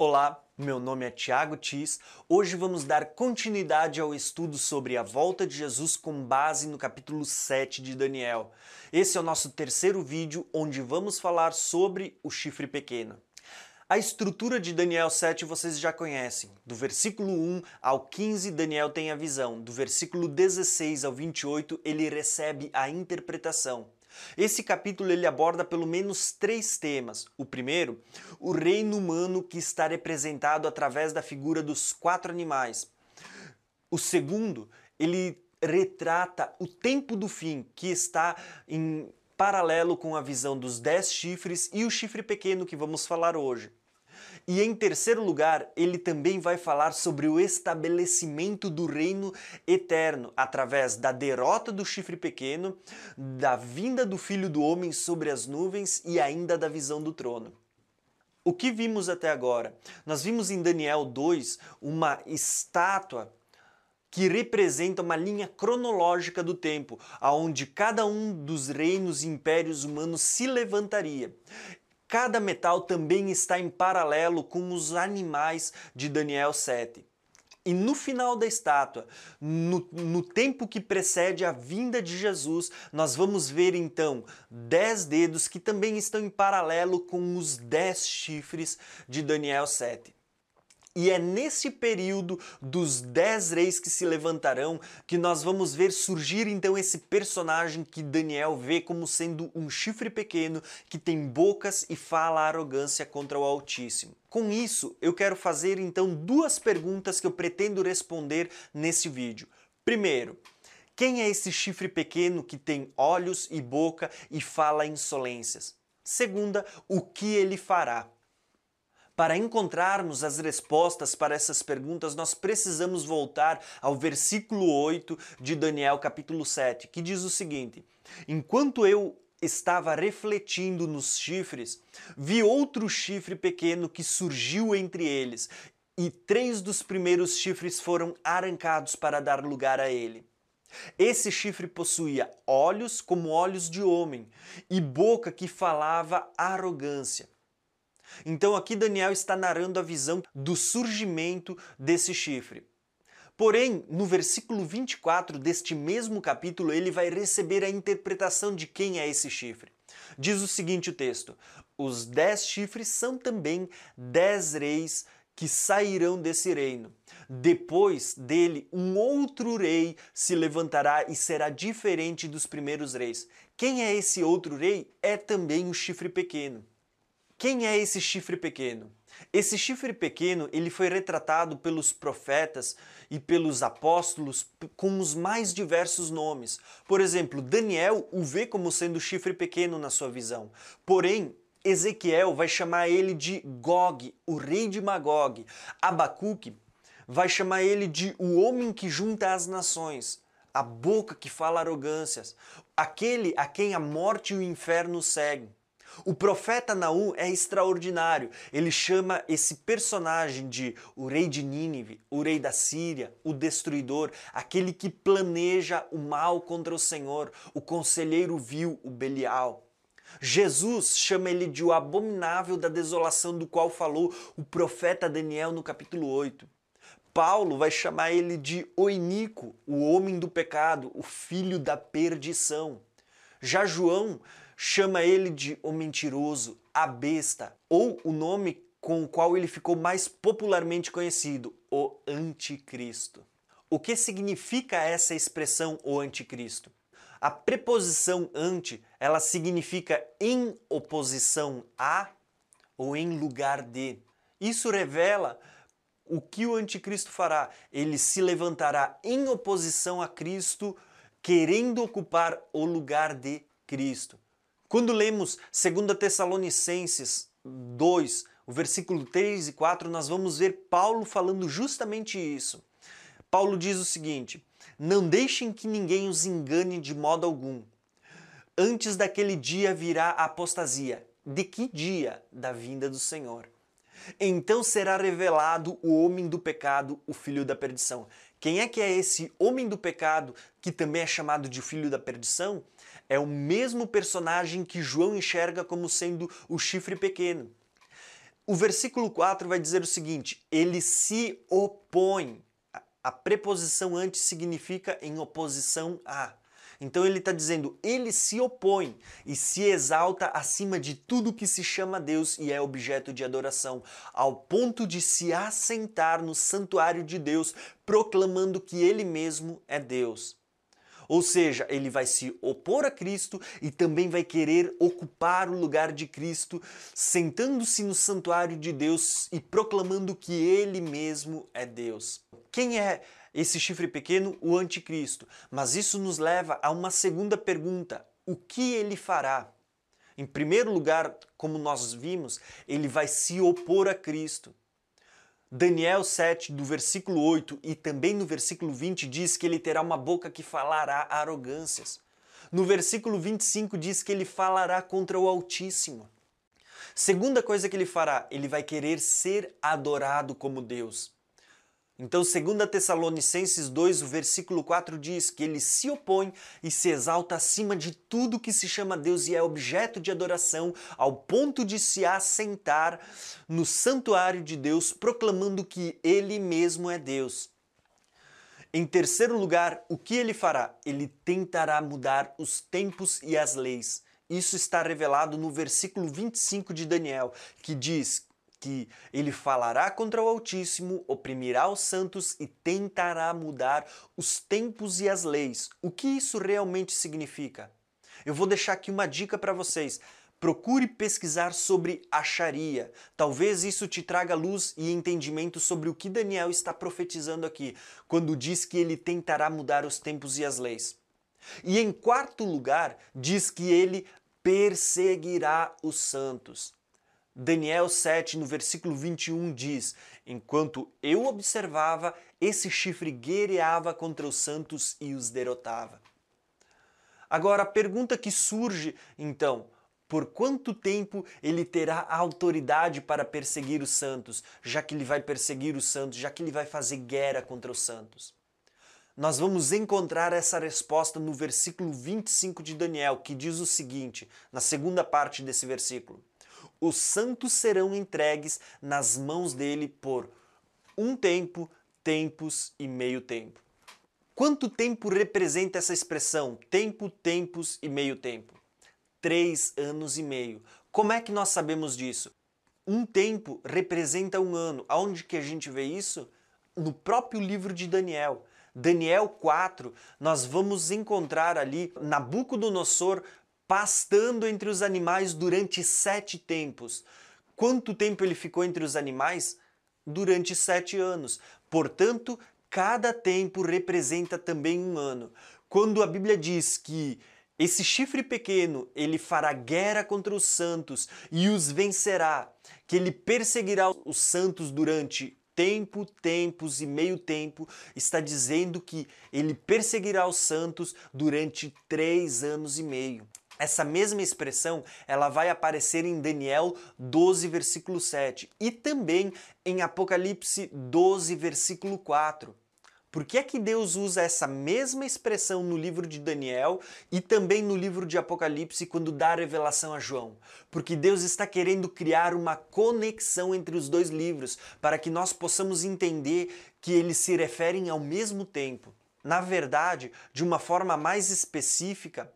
Olá, meu nome é Tiago Tis. Hoje vamos dar continuidade ao estudo sobre a volta de Jesus com base no capítulo 7 de Daniel. Esse é o nosso terceiro vídeo onde vamos falar sobre o chifre pequeno. A estrutura de Daniel 7 vocês já conhecem. Do versículo 1 ao 15, Daniel tem a visão. Do versículo 16 ao 28, ele recebe a interpretação. Esse capítulo ele aborda pelo menos três temas. O primeiro, o reino humano que está representado através da figura dos quatro animais. O segundo, ele retrata o tempo do fim, que está em paralelo com a visão dos dez chifres e o chifre pequeno que vamos falar hoje. E em terceiro lugar, ele também vai falar sobre o estabelecimento do reino eterno através da derrota do chifre pequeno, da vinda do filho do homem sobre as nuvens e ainda da visão do trono. O que vimos até agora? Nós vimos em Daniel 2 uma estátua que representa uma linha cronológica do tempo, aonde cada um dos reinos e impérios humanos se levantaria. Cada metal também está em paralelo com os animais de Daniel 7. E no final da estátua, no, no, tempo que precede a vinda de Jesus, nós vamos ver então dez dedos que também estão em paralelo com os dez chifres de Daniel 7. E é nesse período dos dez reis que se levantarão que nós vamos ver surgir então esse personagem que Daniel vê como sendo um chifre pequeno que tem bocas e fala arrogância contra o Altíssimo. Com isso, eu quero fazer então duas perguntas que eu pretendo responder nesse vídeo. Primeiro, quem é esse chifre pequeno que tem olhos e boca e fala insolências? Segunda, o que ele fará? Para encontrarmos as respostas para essas perguntas, nós precisamos voltar ao versículo 8 de Daniel, capítulo 7, que diz o seguinte: Enquanto eu estava refletindo nos chifres, vi outro chifre pequeno que surgiu entre eles, e três dos primeiros chifres foram arrancados para dar lugar a ele. Esse chifre possuía olhos como olhos de homem e boca que falava arrogância. Então aqui Daniel está narrando a visão do surgimento desse chifre. Porém, no versículo 24 deste mesmo capítulo, ele vai receber a interpretação de quem é esse chifre. Diz o seguinte o texto: Os dez chifres são também dez reis que sairão desse reino. Depois dele, um outro rei se levantará e será diferente dos primeiros reis. Quem é esse outro rei? É também o chifre pequeno. Quem é esse chifre pequeno? Esse chifre pequeno ele foi retratado pelos profetas e pelos apóstolos com os mais diversos nomes. Por exemplo, Daniel o vê como sendo chifre pequeno na sua visão. Porém, Ezequiel vai chamar ele de Gog, o rei de Magog. Abacuque vai chamar ele de o homem que junta as nações, a boca que fala arrogâncias, aquele a quem a morte e o inferno seguem. O profeta Naum é extraordinário. Ele chama esse personagem de o rei de Nínive, o rei da Síria, o destruidor, aquele que planeja o mal contra o Senhor, o conselheiro vil, o Belial. Jesus chama ele de o abominável da desolação do qual falou o profeta Daniel no capítulo 8. Paulo vai chamar ele de o iníquo, o homem do pecado, o filho da perdição. Já João chama ele de o mentiroso, a besta, ou o nome com o qual ele ficou mais popularmente conhecido, o anticristo. O que significa essa expressão o anticristo? A preposição ante, ela significa em oposição a ou em lugar de. Isso revela o que o anticristo fará. Ele se levantará em oposição a Cristo, querendo ocupar o lugar de Cristo. Quando lemos 2 Tessalonicenses 2, o versículo 3 e 4, nós vamos ver Paulo falando justamente isso. Paulo diz o seguinte: Não deixem que ninguém os engane de modo algum. Antes daquele dia virá a apostasia. De que dia? Da vinda do Senhor. Então será revelado o homem do pecado, o filho da perdição. Quem é que é esse homem do pecado que também é chamado de filho da perdição? é o mesmo personagem que João enxerga como sendo o chifre pequeno. O versículo 4 vai dizer o seguinte: ele se opõe. A preposição antes significa em oposição a. Então ele está dizendo, ele se opõe e se exalta acima de tudo que se chama Deus e é objeto de adoração, ao ponto de se assentar no santuário de Deus, proclamando que ele mesmo é Deus. Ou seja, ele vai se opor a Cristo e também vai querer ocupar o lugar de Cristo, sentando-se no santuário de Deus e proclamando que ele mesmo é Deus. Quem é esse chifre pequeno? O anticristo. Mas isso nos leva a uma segunda pergunta: o que ele fará? Em primeiro lugar, como nós vimos, ele vai se opor a Cristo. Daniel 7, do versículo 8 e também no versículo 20, diz que ele terá uma boca que falará arrogâncias. No versículo 25 diz que ele falará contra o Altíssimo. Segunda coisa que ele fará, ele vai querer ser adorado como Deus. Então, 2 Tessalonicenses 2, o versículo 4 diz que ele se opõe e se exalta acima de tudo que se chama Deus e é objeto de adoração, ao ponto de se assentar no santuário de Deus, proclamando que ele mesmo é Deus. Em terceiro lugar, o que ele fará? Ele tentará mudar os tempos e as leis. Isso está revelado no versículo 25 de Daniel, que diz que ele falará contra o Altíssimo, oprimirá os santos e tentará mudar os tempos e as leis. O que isso realmente significa? Eu vou deixar aqui uma dica para vocês. Procure pesquisar sobre a Sharia. Talvez isso te traga luz e entendimento sobre o que Daniel está profetizando aqui, quando diz que ele tentará mudar os tempos e as leis. E em quarto lugar, diz que ele perseguirá os santos. Daniel 7, no versículo 21, diz: Enquanto eu observava, esse chifre guerreava contra os santos e os derrotava. Agora, a pergunta que surge, então, por quanto tempo ele terá a autoridade para perseguir os santos, já que ele vai perseguir os santos, já que ele vai fazer guerra contra os santos? Nós vamos encontrar essa resposta no versículo 25 de Daniel, que diz o seguinte, na segunda parte desse versículo: os santos serão entregues nas mãos dele por um tempo, tempos e meio tempo. Quanto tempo representa essa expressão? Tempo, tempos e meio tempo. Três anos e meio. Como é que nós sabemos disso? Um tempo representa um ano. Aonde que a gente vê isso? No próprio livro de Daniel. Daniel 4, nós vamos encontrar ali Nabucodonosor pastando entre os animais durante sete tempos. Quanto tempo ele ficou entre os animais? Durante sete anos. Portanto, cada tempo representa também um ano. Quando a Bíblia diz que esse chifre pequeno, ele fará guerra contra os santos e os vencerá, que ele perseguirá os santos durante tempo, tempos e meio tempo, está dizendo que ele perseguirá os santos durante três anos e meio. Essa mesma expressão, ela vai aparecer em Daniel 12, versículo 7 e também em Apocalipse 12, versículo 4. Por que é que Deus usa essa mesma expressão no livro de Daniel e também no livro de Apocalipse quando dá a revelação a João? Porque Deus está querendo criar uma conexão entre os dois livros para que nós possamos entender que eles se referem ao mesmo tempo. Na verdade, de uma forma mais específica,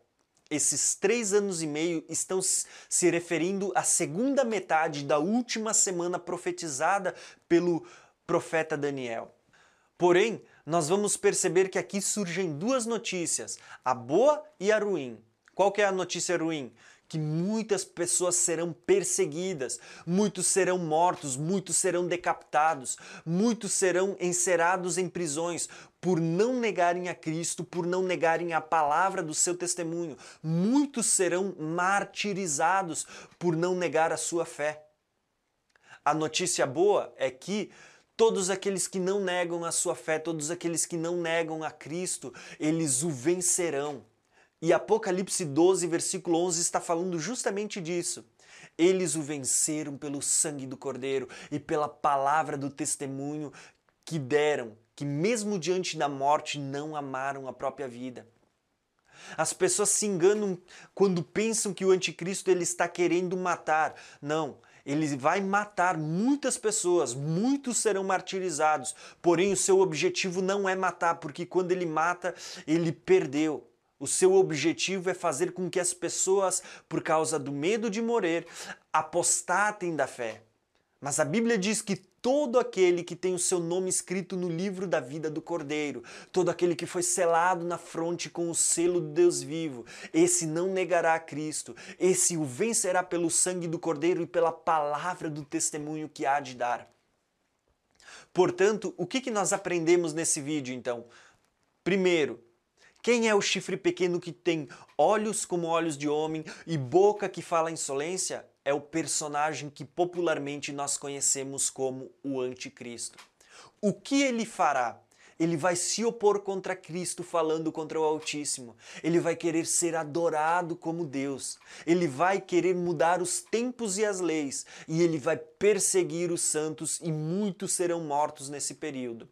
esses três anos e meio estão se referindo à segunda metade da última semana profetizada pelo profeta Daniel. Porém, nós vamos perceber que aqui surgem duas notícias, a boa e a ruim. Qual que é a notícia ruim? Que muitas pessoas serão perseguidas, muitos serão mortos, muitos serão decapitados, muitos serão encerados em prisões por não negarem a Cristo, por não negarem a palavra do seu testemunho. Muitos serão martirizados por não negar a sua fé. A notícia boa é que Todos aqueles que não negam a sua fé, todos aqueles que não negam a Cristo, eles o vencerão. E Apocalipse 12, versículo 11 está falando justamente disso. Eles o venceram pelo sangue do Cordeiro e pela palavra do testemunho que deram, que mesmo diante da morte não amaram a própria vida. As pessoas se enganam quando pensam que o anticristo ele está querendo matar. Não, Ele vai matar muitas pessoas, muitos serão martirizados. Porém, o seu objetivo não é matar, porque quando ele mata, ele perdeu. O seu objetivo é fazer com que as pessoas, por causa do medo de morrer, apostatem da fé. Mas a Bíblia diz que todo aquele que tem o seu nome escrito no livro da vida do Cordeiro, todo aquele que foi selado na fronte com o selo do Deus vivo, esse não negará a Cristo, esse o vencerá pelo sangue do Cordeiro e pela palavra do testemunho que há de dar. Portanto, o que, que nós aprendemos nesse vídeo então? Primeiro, quem é o chifre pequeno que tem olhos como olhos de homem e boca que fala insolência? é o personagem que popularmente nós conhecemos como o Anticristo. O que ele fará? Ele vai se opor contra Cristo, falando contra o Altíssimo. Ele vai querer ser adorado como Deus. Ele vai querer mudar os tempos e as leis. E ele vai perseguir os santos, e muitos serão mortos nesse período.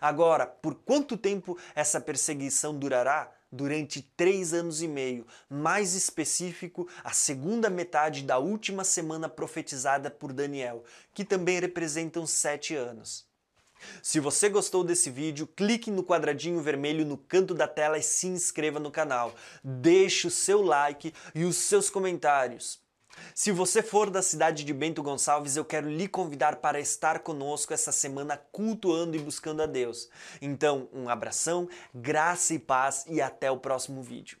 Agora, por quanto tempo essa perseguição durará? durante três anos e meio, mais específico, a segunda metade da última semana profetizada por Daniel, que também representam sete anos. Se você gostou desse vídeo, clique no quadradinho vermelho no canto da tela e se inscreva no canal. Deixe o seu like e os seus comentários. Se você for da cidade de Bento Gonçalves, eu quero lhe convidar para estar conosco essa semana cultuando e buscando a Deus. Então, um abração, graça e paz e até o próximo vídeo.